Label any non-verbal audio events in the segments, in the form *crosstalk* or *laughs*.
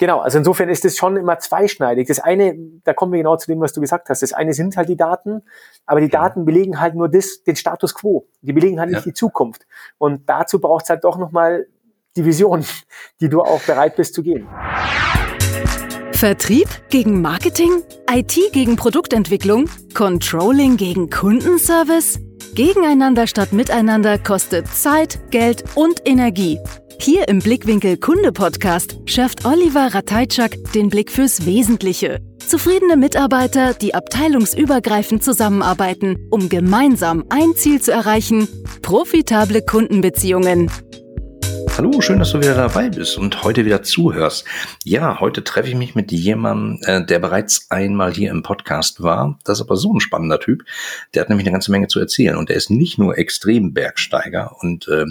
Genau, also insofern ist es schon immer zweischneidig. Das eine, da kommen wir genau zu dem, was du gesagt hast. Das eine sind halt die Daten, aber die ja. Daten belegen halt nur das, den Status quo. Die belegen halt nicht ja. die Zukunft. Und dazu braucht es halt doch nochmal die Vision, die du auch bereit bist zu gehen. Vertrieb gegen Marketing? IT gegen Produktentwicklung? Controlling gegen Kundenservice? Gegeneinander statt miteinander kostet Zeit, Geld und Energie. Hier im Blickwinkel Kunde Podcast schärft Oliver Ratajczak den Blick fürs Wesentliche. Zufriedene Mitarbeiter, die abteilungsübergreifend zusammenarbeiten, um gemeinsam ein Ziel zu erreichen, profitable Kundenbeziehungen. Hallo, schön, dass du wieder dabei bist und heute wieder zuhörst. Ja, heute treffe ich mich mit jemandem, äh, der bereits einmal hier im Podcast war. Das ist aber so ein spannender Typ. Der hat nämlich eine ganze Menge zu erzählen und der ist nicht nur Extrembergsteiger. Und äh,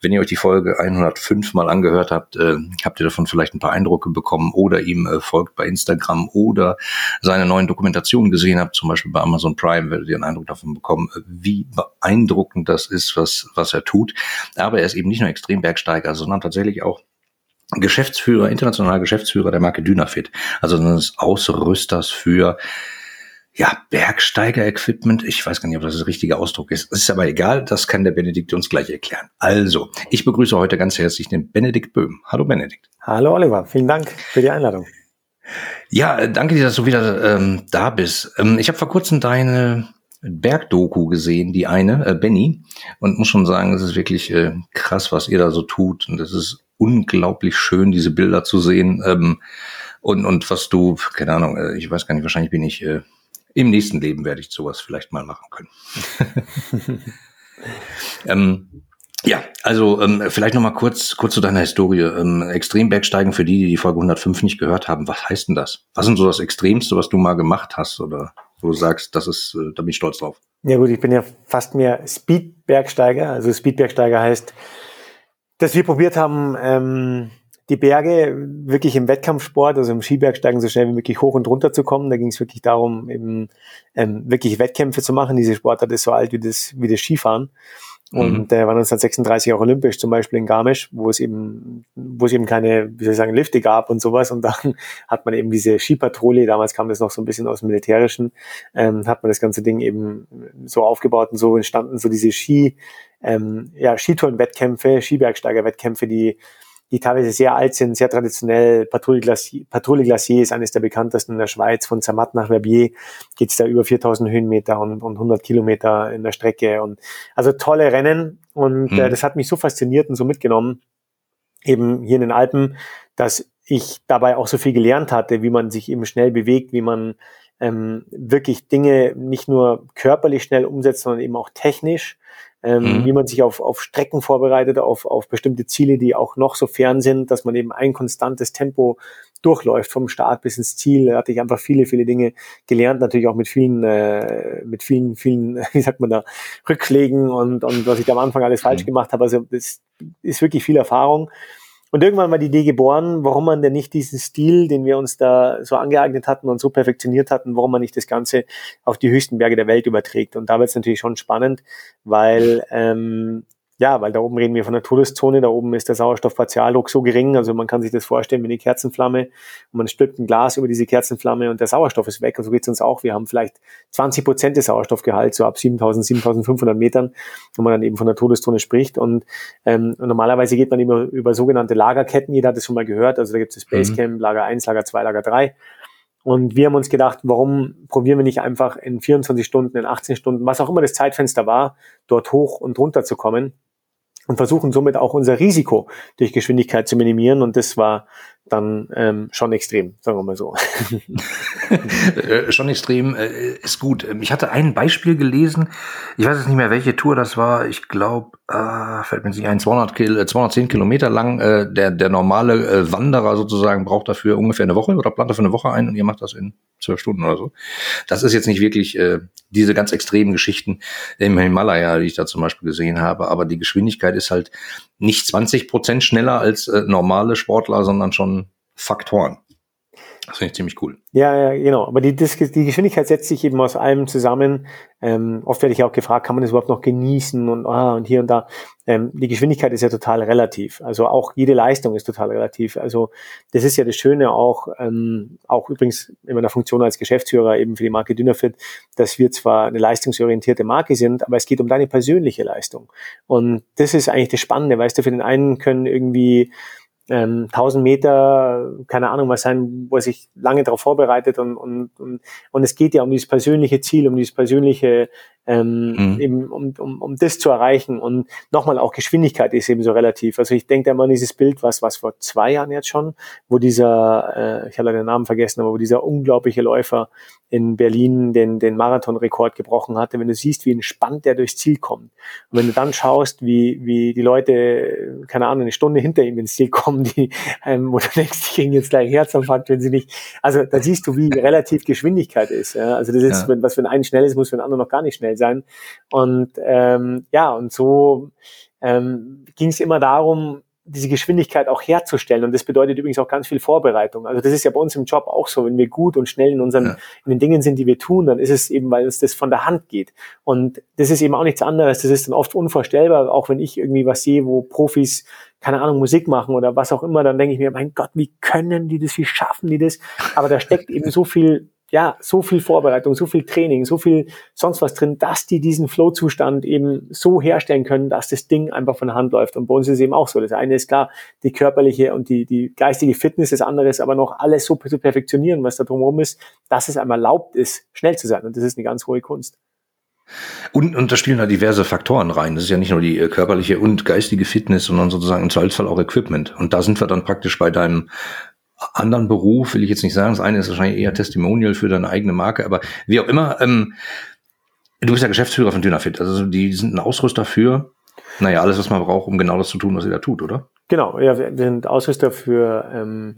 wenn ihr euch die Folge 105 mal angehört habt, äh, habt ihr davon vielleicht ein paar Eindrücke bekommen oder ihm äh, folgt bei Instagram oder seine neuen Dokumentationen gesehen habt, zum Beispiel bei Amazon Prime, werdet ihr einen Eindruck davon bekommen, wie beeindruckend das ist, was, was er tut. Aber er ist eben nicht nur Extrembergsteiger, Bergsteiger, sondern tatsächlich auch Geschäftsführer, internationaler Geschäftsführer der Marke Dynafit, also des Ausrüsters für ja, Bergsteiger-Equipment. Ich weiß gar nicht, ob das der richtige Ausdruck ist. Es ist aber egal, das kann der Benedikt uns gleich erklären. Also, ich begrüße heute ganz herzlich den Benedikt Böhm. Hallo Benedikt. Hallo Oliver, vielen Dank für die Einladung. Ja, danke dir, dass du wieder ähm, da bist. Ähm, ich habe vor kurzem deine Bergdoku gesehen, die eine, äh, Benny, und muss schon sagen, es ist wirklich äh, krass, was ihr da so tut. Und es ist unglaublich schön, diese Bilder zu sehen. Ähm, und, und was du, keine Ahnung, äh, ich weiß gar nicht, wahrscheinlich bin ich äh, im nächsten Leben werde ich sowas vielleicht mal machen können. *laughs* ähm, ja, also ähm, vielleicht noch mal kurz kurz zu deiner Historie. Ähm, Extrembergsteigen für die, die die Folge 105 nicht gehört haben. Was heißt denn das? Was ist so das Extremste, was du mal gemacht hast oder? Wo du sagst, das ist, äh, da bin ich stolz drauf? Ja gut, ich bin ja fast mehr Speedbergsteiger. Also Speedbergsteiger heißt, dass wir probiert haben, ähm, die Berge wirklich im Wettkampfsport, also im Skibergsteigen so schnell wie möglich hoch und runter zu kommen. Da ging es wirklich darum, eben ähm, wirklich Wettkämpfe zu machen. Diese Sportart ist so alt wie das, wie das Skifahren. Und äh, war 1936 auch olympisch, zum Beispiel in Garmisch, wo es eben, wo es eben keine, wie soll ich sagen, Lifte gab und sowas. Und dann *laughs* hat man eben diese Skipatrouille, damals kam das noch so ein bisschen aus dem Militärischen, ähm, hat man das ganze Ding eben so aufgebaut und so entstanden so diese Ski, ähm, ja, Skitourenwettkämpfe, Skibergsteigerwettkämpfe, die die teilweise sehr alt sind, sehr traditionell. Patrouille Glacier, Patrouille Glacier ist eines der bekanntesten in der Schweiz. Von Zermatt nach Verbier geht's da über 4000 Höhenmeter und, und 100 Kilometer in der Strecke. Und also tolle Rennen. Und mhm. äh, das hat mich so fasziniert und so mitgenommen, eben hier in den Alpen, dass ich dabei auch so viel gelernt hatte, wie man sich eben schnell bewegt, wie man ähm, wirklich Dinge nicht nur körperlich schnell umsetzt, sondern eben auch technisch ähm, mhm. wie man sich auf, auf Strecken vorbereitet, auf, auf bestimmte Ziele, die auch noch so fern sind, dass man eben ein konstantes Tempo durchläuft vom Start bis ins Ziel. Da hatte ich einfach viele, viele Dinge gelernt, natürlich auch mit vielen, äh, mit vielen, vielen, *laughs* wie sagt man da, Rückschlägen und, und was ich da am Anfang alles falsch mhm. gemacht habe. Also das ist wirklich viel Erfahrung. Und irgendwann war die Idee geboren, warum man denn nicht diesen Stil, den wir uns da so angeeignet hatten und so perfektioniert hatten, warum man nicht das Ganze auf die höchsten Berge der Welt überträgt. Und da wird es natürlich schon spannend, weil ähm, ja, weil da oben reden wir von der Todeszone, da oben ist der Sauerstoffpartialdruck so gering, also man kann sich das vorstellen wie eine Kerzenflamme. Und man stülpt ein Glas über diese Kerzenflamme und der Sauerstoff ist weg. Und so geht es uns auch. Wir haben vielleicht 20 Prozent des Sauerstoffgehalts, so ab 7000, 7500 Metern, wo man dann eben von der Todeszone spricht. Und, ähm, normalerweise geht man immer über sogenannte Lagerketten, jeder hat das schon mal gehört, also da gibt es das Basecamp, mhm. Lager 1, Lager 2, Lager 3 und wir haben uns gedacht, warum probieren wir nicht einfach in 24 Stunden, in 18 Stunden, was auch immer das Zeitfenster war, dort hoch und runter zu kommen und versuchen somit auch unser Risiko durch Geschwindigkeit zu minimieren. Und das war dann ähm, schon extrem, sagen wir mal so. *laughs* äh, schon extrem äh, ist gut. Ich hatte ein Beispiel gelesen, ich weiß jetzt nicht mehr, welche Tour das war. Ich glaube, äh, fällt mir nicht ein, 200 Kil 210 Kilometer lang. Äh, der, der normale äh, Wanderer sozusagen braucht dafür ungefähr eine Woche oder plant dafür eine Woche ein und ihr macht das in zwölf Stunden oder so. Das ist jetzt nicht wirklich äh, diese ganz extremen Geschichten im Himalaya, die ich da zum Beispiel gesehen habe, aber die Geschwindigkeit ist halt nicht 20 Prozent schneller als äh, normale Sportler, sondern schon Faktoren. Das finde ich ziemlich cool. Ja, ja, genau. Aber die, das, die Geschwindigkeit setzt sich eben aus allem zusammen. Ähm, oft werde ich auch gefragt, kann man das überhaupt noch genießen und, ah, und hier und da. Ähm, die Geschwindigkeit ist ja total relativ. Also auch jede Leistung ist total relativ. Also das ist ja das Schöne auch, ähm, auch übrigens in meiner Funktion als Geschäftsführer eben für die Marke Dynafit, dass wir zwar eine leistungsorientierte Marke sind, aber es geht um deine persönliche Leistung. Und das ist eigentlich das Spannende. Weißt du, für den einen können irgendwie ähm, 1000 Meter, keine Ahnung was sein, wo er sich lange darauf vorbereitet und, und, und, und es geht ja um dieses persönliche Ziel, um dieses persönliche ähm, mhm. eben um, um, um das zu erreichen. Und nochmal auch Geschwindigkeit ist eben so relativ. Also ich denke immer an dieses Bild, was, was vor zwei Jahren jetzt schon, wo dieser, äh, ich habe den Namen vergessen, aber wo dieser unglaubliche Läufer in Berlin den, den Marathonrekord gebrochen hatte, wenn du siehst, wie entspannt der durchs Ziel kommt. Und wenn du dann schaust, wie, wie die Leute, keine Ahnung, eine Stunde hinter ihm ins Ziel kommen, die, ähm, wo du denkst, die kriegen jetzt gleich Herzinfarkt, wenn sie nicht, also da siehst du, wie relativ Geschwindigkeit ist. Ja? Also das ist, ja. was für einen schnell ist, muss für den anderen noch gar nicht schnell sein. Und ähm, ja, und so ähm, ging es immer darum, diese Geschwindigkeit auch herzustellen. Und das bedeutet übrigens auch ganz viel Vorbereitung. Also das ist ja bei uns im Job auch so. Wenn wir gut und schnell in unseren, ja. in den Dingen sind, die wir tun, dann ist es eben, weil uns das von der Hand geht. Und das ist eben auch nichts anderes. Das ist dann oft unvorstellbar, auch wenn ich irgendwie was sehe, wo Profis keine Ahnung, Musik machen oder was auch immer, dann denke ich mir, mein Gott, wie können die das, wie schaffen die das? Aber da steckt eben so viel ja, so viel Vorbereitung, so viel Training, so viel sonst was drin, dass die diesen Flow-Zustand eben so herstellen können, dass das Ding einfach von der Hand läuft. Und bei uns ist es eben auch so. Das eine ist klar, die körperliche und die, die geistige Fitness, das andere ist aber noch alles so zu perfektionieren, was da drumherum ist, dass es einmal erlaubt ist, schnell zu sein. Und das ist eine ganz hohe Kunst. Und, und da spielen da diverse Faktoren rein. Das ist ja nicht nur die äh, körperliche und geistige Fitness, sondern sozusagen im Zweifelsfall auch Equipment. Und da sind wir dann praktisch bei deinem anderen Beruf, will ich jetzt nicht sagen. Das eine ist wahrscheinlich eher Testimonial für deine eigene Marke, aber wie auch immer, ähm, du bist ja Geschäftsführer von Dynafit. Also die sind ein Ausrüster für, naja, alles, was man braucht, um genau das zu tun, was ihr da tut, oder? Genau, ja, wir sind Ausrüster für ähm,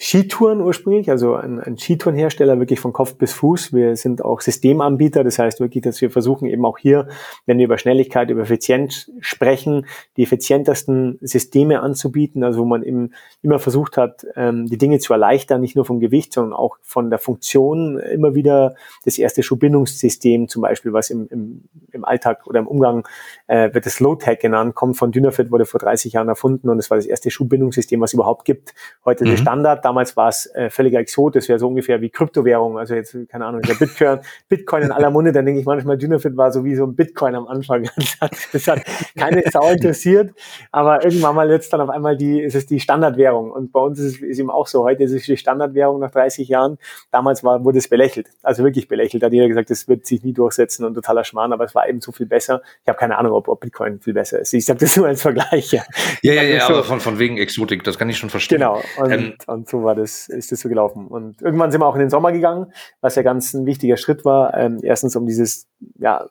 Skitouren ursprünglich, also ein, ein Skitourenhersteller wirklich von Kopf bis Fuß. Wir sind auch Systemanbieter, das heißt wirklich, dass wir versuchen eben auch hier, wenn wir über Schnelligkeit, über Effizienz sprechen, die effizientesten Systeme anzubieten, also wo man eben immer versucht hat, ähm, die Dinge zu erleichtern, nicht nur vom Gewicht, sondern auch von der Funktion. Immer wieder das erste Schuhbindungssystem zum Beispiel, was im, im, im Alltag oder im Umgang äh, wird das Low-Tech genannt, kommt von Dynafit, wurde vor 30 Jahren erfunden und es war das erste Schuhbindungssystem, was es überhaupt gibt. Heute mhm. der Standard damals war es äh, völliger Exot, das wäre so ungefähr wie Kryptowährung, also jetzt, keine Ahnung, der Bitcoin, *laughs* Bitcoin in aller Munde, dann denke ich manchmal, Dynafit war so wie so ein Bitcoin am Anfang. *laughs* Das hat, das hat keine Sau interessiert, aber irgendwann mal jetzt dann auf einmal die, ist es die Standardwährung und bei uns ist es ist eben auch so, heute ist es die Standardwährung nach 30 Jahren, damals war, wurde es belächelt, also wirklich belächelt, da hat jeder gesagt, das wird sich nie durchsetzen und totaler Schmarrn, aber es war eben so viel besser. Ich habe keine Ahnung, ob, ob Bitcoin viel besser ist. Ich sage das nur als Vergleich. Ja, ja, ja, ja so. aber von, von wegen Exotik, das kann ich schon verstehen. Genau, und, ähm, und so war das, ist das so gelaufen. Und irgendwann sind wir auch in den Sommer gegangen, was ja ganz ein wichtiger Schritt war. Ähm, erstens um dieses, ja,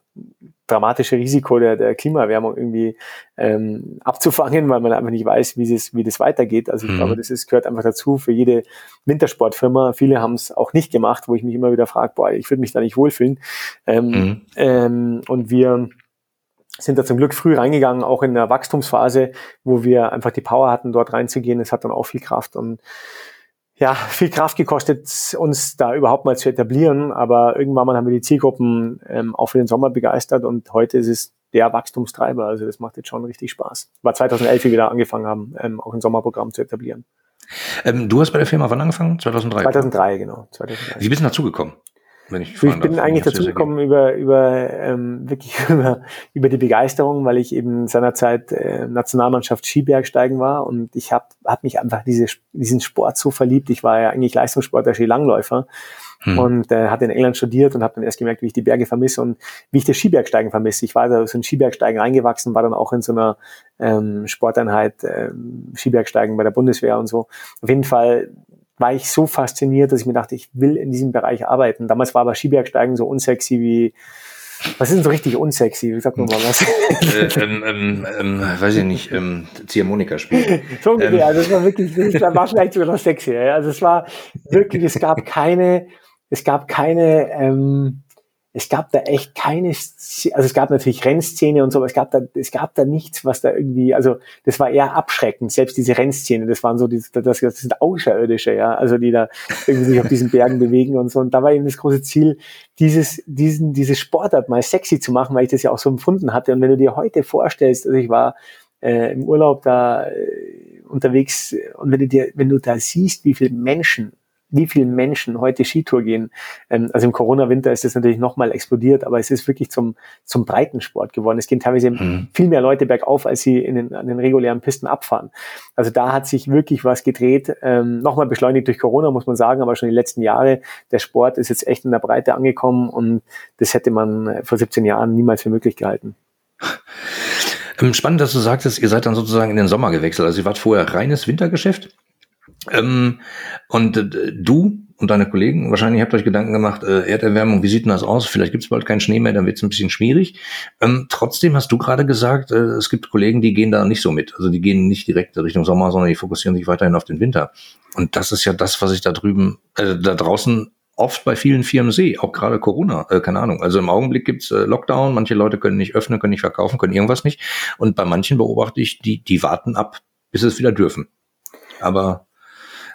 dramatische Risiko der, der Klimaerwärmung irgendwie ähm, abzufangen, weil man einfach nicht weiß, wie es wie das weitergeht. Also ich mhm. glaube, das ist, gehört einfach dazu für jede Wintersportfirma. Viele haben es auch nicht gemacht, wo ich mich immer wieder frage, boah, ich würde mich da nicht wohlfühlen. Ähm, mhm. ähm, und wir sind da zum Glück früh reingegangen, auch in der Wachstumsphase, wo wir einfach die Power hatten, dort reinzugehen. Es hat dann auch viel Kraft und ja, viel Kraft gekostet, uns da überhaupt mal zu etablieren. Aber irgendwann mal haben wir die Zielgruppen ähm, auch für den Sommer begeistert und heute ist es der Wachstumstreiber. Also das macht jetzt schon richtig Spaß. War 2011, wie wir da angefangen haben, ähm, auch ein Sommerprogramm zu etablieren. Ähm, du hast bei der Firma wann angefangen? 2003? 2003, genau. 2003. Wie bist du dazugekommen? Wenn ich, ich bin eigentlich dazu gekommen über, über ähm, wirklich *laughs* über, über die Begeisterung, weil ich eben seinerzeit äh, Nationalmannschaft Skibergsteigen war und ich habe hab mich einfach diese, diesen Sport so verliebt. Ich war ja eigentlich Leistungssportler, Skilangläufer hm. und äh, hatte in England studiert und habe dann erst gemerkt, wie ich die Berge vermisse und wie ich das Skibergsteigen vermisse. Ich war da so in Skibergsteigen reingewachsen, war dann auch in so einer ähm, Sporteinheit ähm, Skibergsteigen bei der Bundeswehr und so. Auf jeden Fall war ich so fasziniert, dass ich mir dachte, ich will in diesem Bereich arbeiten. Damals war aber Skibergsteigen so unsexy wie, was ist denn so richtig unsexy? Wie sagt man mal was? äh, ähm, ähm, ähm, weiß ich nicht, ähm, Ziehharmonika spielen. *laughs* so ungefähr, ähm. also es war wirklich, das war vielleicht sogar noch sexy. Also es war wirklich, es gab keine, es gab keine, ähm, es gab da echt keine, also es gab natürlich Rennszene und so, aber es gab da, es gab da nichts, was da irgendwie, also das war eher abschreckend, selbst diese Rennszene, das waren so, die, das, das sind Außerirdische, ja, also die da irgendwie sich auf diesen Bergen bewegen und so. Und da war eben das große Ziel, dieses, diesen, dieses Sportart mal sexy zu machen, weil ich das ja auch so empfunden hatte. Und wenn du dir heute vorstellst, also ich war äh, im Urlaub da äh, unterwegs und wenn du dir, wenn du da siehst, wie viele Menschen wie viele Menschen heute Skitour gehen. Ähm, also im Corona-Winter ist das natürlich nochmal explodiert, aber es ist wirklich zum, zum Breitensport geworden. Es gehen teilweise mhm. viel mehr Leute bergauf, als sie in den, an den regulären Pisten abfahren. Also da hat sich wirklich was gedreht. Ähm, nochmal beschleunigt durch Corona, muss man sagen, aber schon die letzten Jahre. Der Sport ist jetzt echt in der Breite angekommen und das hätte man vor 17 Jahren niemals für möglich gehalten. Ähm, spannend, dass du sagtest, ihr seid dann sozusagen in den Sommer gewechselt. Also ihr wart vorher reines Wintergeschäft ähm, und äh, du und deine Kollegen, wahrscheinlich habt euch Gedanken gemacht, äh, Erderwärmung, wie sieht denn das aus? Vielleicht gibt es bald keinen Schnee mehr, dann wird es ein bisschen schwierig. Ähm, trotzdem hast du gerade gesagt, äh, es gibt Kollegen, die gehen da nicht so mit. Also die gehen nicht direkt Richtung Sommer, sondern die fokussieren sich weiterhin auf den Winter. Und das ist ja das, was ich da drüben, äh, da draußen oft bei vielen Firmen sehe, auch gerade Corona, äh, keine Ahnung. Also im Augenblick gibt's äh, Lockdown, manche Leute können nicht öffnen, können nicht verkaufen, können irgendwas nicht. Und bei manchen beobachte ich, die, die warten ab, bis es wieder dürfen. Aber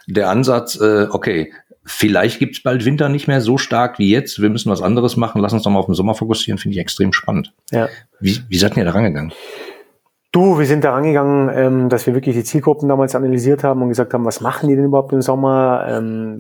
der Ansatz, äh, okay, vielleicht gibt's bald Winter nicht mehr so stark wie jetzt, wir müssen was anderes machen, lass uns doch mal auf den Sommer fokussieren, finde ich extrem spannend. Ja. Wie, wie seid ihr da rangegangen? Du, wir sind da rangegangen, ähm, dass wir wirklich die Zielgruppen damals analysiert haben und gesagt haben, was machen die denn überhaupt im Sommer? Ähm,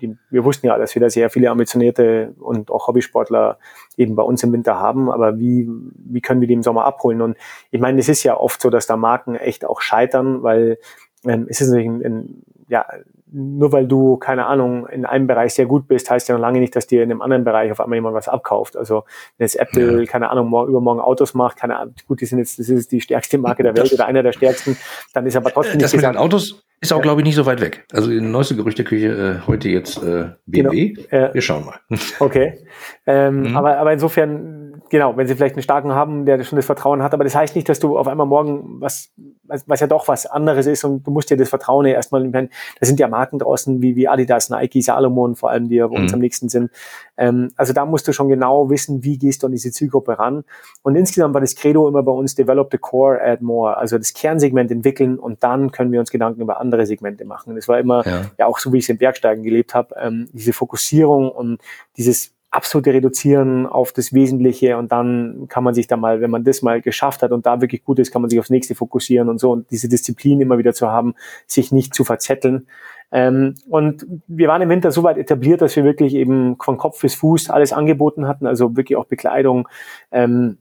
die, wir wussten ja, dass wir da sehr viele ambitionierte und auch Hobbysportler eben bei uns im Winter haben, aber wie, wie können wir die im Sommer abholen? Und ich meine, es ist ja oft so, dass da Marken echt auch scheitern, weil ähm, es ist natürlich ein, ein ja, nur weil du, keine Ahnung, in einem Bereich sehr gut bist, heißt ja noch lange nicht, dass dir in einem anderen Bereich auf einmal jemand was abkauft. Also wenn jetzt Apple, ja. keine Ahnung, morgen, übermorgen Autos macht, keine Ahnung, gut, die sind jetzt, das ist die stärkste Marke der Welt das, oder einer der stärksten, dann ist aber trotzdem nicht das. Mit den Autos ist auch, glaube ich, nicht so weit weg. Also die neueste Gerüchteküche äh, heute jetzt äh, BMW. Genau. Äh, Wir schauen mal. *laughs* Okay. Ähm, mhm. aber, aber insofern, genau, wenn sie vielleicht einen starken haben, der schon das Vertrauen hat, aber das heißt nicht, dass du auf einmal morgen was, was, was ja doch was anderes ist und du musst dir das Vertrauen ja erstmal, da sind ja Marken draußen wie, wie Adidas, Nike, Salomon vor allem, die ja bei uns mhm. am nächsten sind. Ähm, also da musst du schon genau wissen, wie gehst du an diese Zielgruppe ran. Und insgesamt war das Credo immer bei uns, develop the core, add more. Also das Kernsegment entwickeln und dann können wir uns Gedanken über andere Segmente machen. Das war immer, ja, ja auch so wie ich es im Bergsteigen gelebt habe, ähm, diese Fokussierung und dieses absolute Reduzieren auf das Wesentliche und dann kann man sich da mal, wenn man das mal geschafft hat und da wirklich gut ist, kann man sich aufs nächste fokussieren und so und diese Disziplin immer wieder zu haben, sich nicht zu verzetteln. Ähm, und wir waren im Winter so weit etabliert, dass wir wirklich eben von Kopf bis Fuß alles angeboten hatten, also wirklich auch Bekleidung, ähm,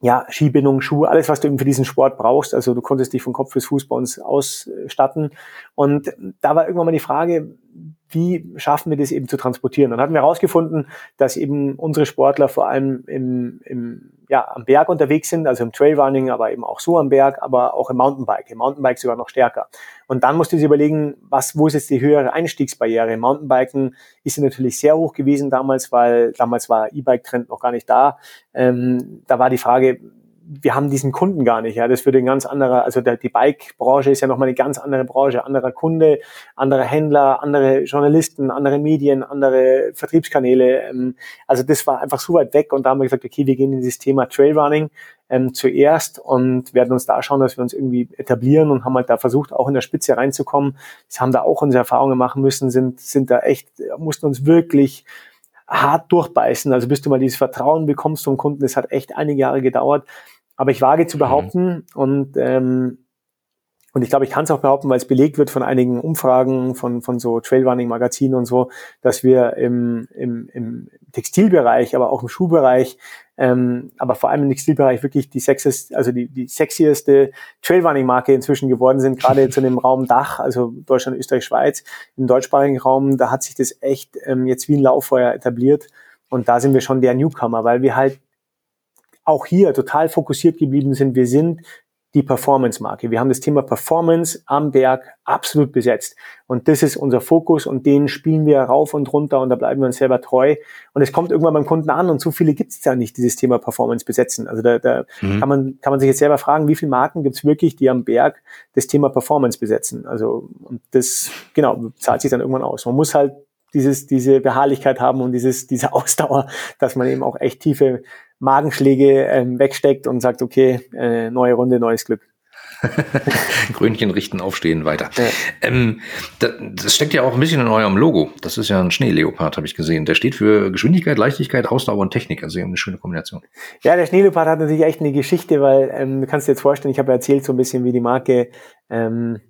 ja, Skibindung, Schuhe, alles, was du eben für diesen Sport brauchst. Also du konntest dich von Kopf bis Fuß bei uns ausstatten. Und da war irgendwann mal die Frage, wie schaffen wir das eben zu transportieren? Dann hatten wir herausgefunden, dass eben unsere Sportler vor allem im, im, ja, am Berg unterwegs sind, also im Trailrunning, aber eben auch so am Berg, aber auch im Mountainbike, im Mountainbike sogar noch stärker. Und dann musste sie überlegen, was, wo ist jetzt die höhere Einstiegsbarriere? Im Mountainbiken ist sie natürlich sehr hoch gewesen damals, weil damals war E-Bike-Trend noch gar nicht da. Ähm, da war die Frage, wir haben diesen Kunden gar nicht. Ja, das würde ein ganz anderer, also der, die Bike-Branche ist ja nochmal eine ganz andere Branche, anderer Kunde, andere Händler, andere Journalisten, andere Medien, andere Vertriebskanäle. Ähm, also das war einfach so weit weg und da haben wir gesagt, okay, wir gehen in dieses Thema Trailrunning ähm, zuerst und werden uns da schauen, dass wir uns irgendwie etablieren und haben halt da versucht, auch in der Spitze reinzukommen. Das haben da auch unsere Erfahrungen machen müssen, sind, sind da echt, mussten uns wirklich hart durchbeißen. Also bis du mal dieses Vertrauen bekommst vom Kunden, das hat echt einige Jahre gedauert. Aber ich wage zu mhm. behaupten mhm. und ähm, und ich glaube, ich kann es auch behaupten, weil es belegt wird von einigen Umfragen von, von so Trailrunning-Magazinen und so, dass wir im, im, im Textilbereich, aber auch im Schuhbereich, ähm, aber vor allem im Textilbereich wirklich die sexist, also die, die sexieste Trailrunning-Marke inzwischen geworden sind, gerade jetzt in dem *laughs* Raum Dach, also Deutschland, Österreich, Schweiz, im deutschsprachigen Raum, da hat sich das echt ähm, jetzt wie ein Lauffeuer etabliert. Und da sind wir schon der Newcomer, weil wir halt auch hier total fokussiert geblieben sind. Wir sind die Performance-Marke. Wir haben das Thema Performance am Berg absolut besetzt. Und das ist unser Fokus und den spielen wir rauf und runter und da bleiben wir uns selber treu. Und es kommt irgendwann beim Kunden an und so viele gibt es ja nicht, dieses Thema Performance besetzen. Also da, da mhm. kann, man, kann man sich jetzt selber fragen, wie viele Marken gibt es wirklich, die am Berg das Thema Performance besetzen. Also und das, genau, zahlt sich dann irgendwann aus. Man muss halt dieses, diese Beharrlichkeit haben und dieses, diese *laughs* Ausdauer, dass man eben auch echt tiefe Magenschläge ähm, wegsteckt und sagt, okay, äh, neue Runde, neues Glück. *laughs* Grünchen richten, aufstehen, weiter. Ja. Ähm, das, das steckt ja auch ein bisschen in eurem Logo. Das ist ja ein Schneeleopard, habe ich gesehen. Der steht für Geschwindigkeit, Leichtigkeit, Ausdauer und Technik. Also eine schöne Kombination. Ja, der Schneeleopard hat natürlich echt eine Geschichte, weil ähm, du kannst dir jetzt vorstellen, ich habe erzählt so ein bisschen, wie die Marke ähm,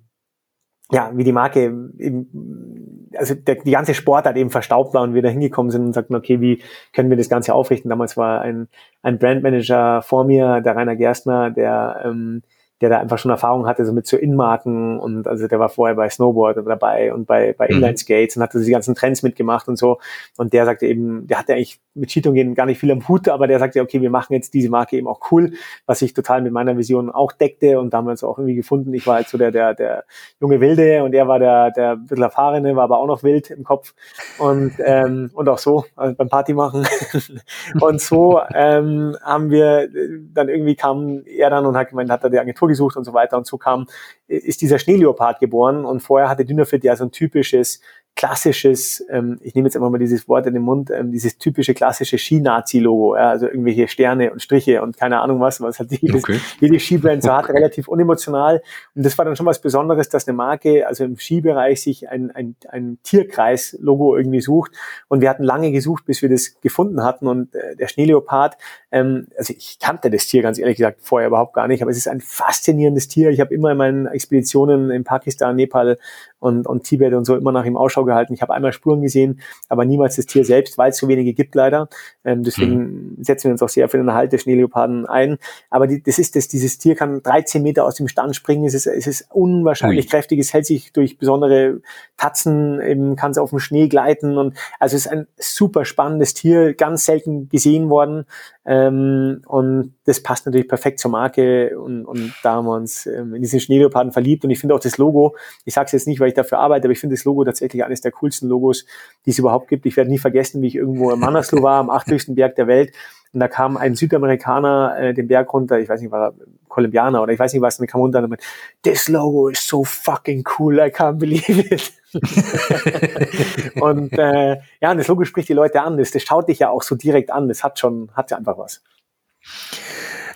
ja, wie die Marke eben, also der, die ganze Sportart eben verstaubt war und wir da hingekommen sind und sagten, okay, wie können wir das Ganze aufrichten? Damals war ein, ein Brandmanager vor mir, der Rainer Gerstner, der ähm, der da einfach schon Erfahrung hatte, so mit so Inmarken und also der war vorher bei Snowboard dabei und bei, bei mhm. Inline Skates und hatte die ganzen Trends mitgemacht und so. Und der sagte eben, der hatte eigentlich mit Cheatung gehen gar nicht viel am Hut, aber der sagte, okay, wir machen jetzt diese Marke eben auch cool, was sich total mit meiner Vision auch deckte und damals auch irgendwie gefunden. Ich war halt so der, der, der junge Wilde und er war der, der bisschen erfahrene, war aber auch noch wild im Kopf und, ähm, und auch so also beim Party machen. *laughs* und so ähm, haben wir dann irgendwie kam er dann und hat gemeint, hat er die Agentur gesucht und so weiter. Und so kam, ist dieser Schneeleopard geboren. Und vorher hatte Dynafit ja so ein typisches klassisches, ähm, ich nehme jetzt immer mal dieses Wort in den Mund, ähm, dieses typische klassische Ski-Nazi-Logo, ja, also irgendwelche Sterne und Striche und keine Ahnung was, was halt jedes, okay. jede Skibrand so okay. hat, relativ unemotional. Und das war dann schon was Besonderes, dass eine Marke, also im Skibereich, sich ein, ein, ein Tierkreis-Logo irgendwie sucht. Und wir hatten lange gesucht, bis wir das gefunden hatten. Und äh, der Schneeleopard, ähm, also ich kannte das Tier ganz ehrlich gesagt vorher überhaupt gar nicht, aber es ist ein faszinierendes Tier. Ich habe immer in meinen Expeditionen in Pakistan, Nepal und, und Tibet und so immer nach ihm Ausschau gehalten. Ich habe einmal Spuren gesehen, aber niemals das Tier selbst, weil es so wenige gibt leider. Ähm, deswegen mhm. setzen wir uns auch sehr für den Erhalt der Schneeleoparden ein. Aber die, das ist das, dieses Tier kann 13 Meter aus dem Stand springen. Es ist, es ist unwahrscheinlich Ui. kräftig. Es hält sich durch besondere Tatzen, eben kann es auf dem Schnee gleiten und also es ist ein super spannendes Tier, ganz selten gesehen worden. Ähm, und das passt natürlich perfekt zur Marke und, und da haben wir uns ähm, in diesen Schneeleoparden verliebt. Und ich finde auch das Logo, ich sage es jetzt nicht, weil ich dafür arbeite, aber ich finde das Logo tatsächlich eines der coolsten Logos, die es überhaupt gibt. Ich werde nie vergessen, wie ich irgendwo im Manaslu war, am achthöchsten Berg der Welt. Und da kam ein Südamerikaner äh, den Berg runter, ich weiß nicht, war er Kolumbianer oder ich weiß nicht was, und der kam runter und meinte, this logo is so fucking cool, I can't believe it. *laughs* und äh, ja, und das Logo spricht die Leute an. Das, das schaut dich ja auch so direkt an. Das hat schon, hat ja einfach was.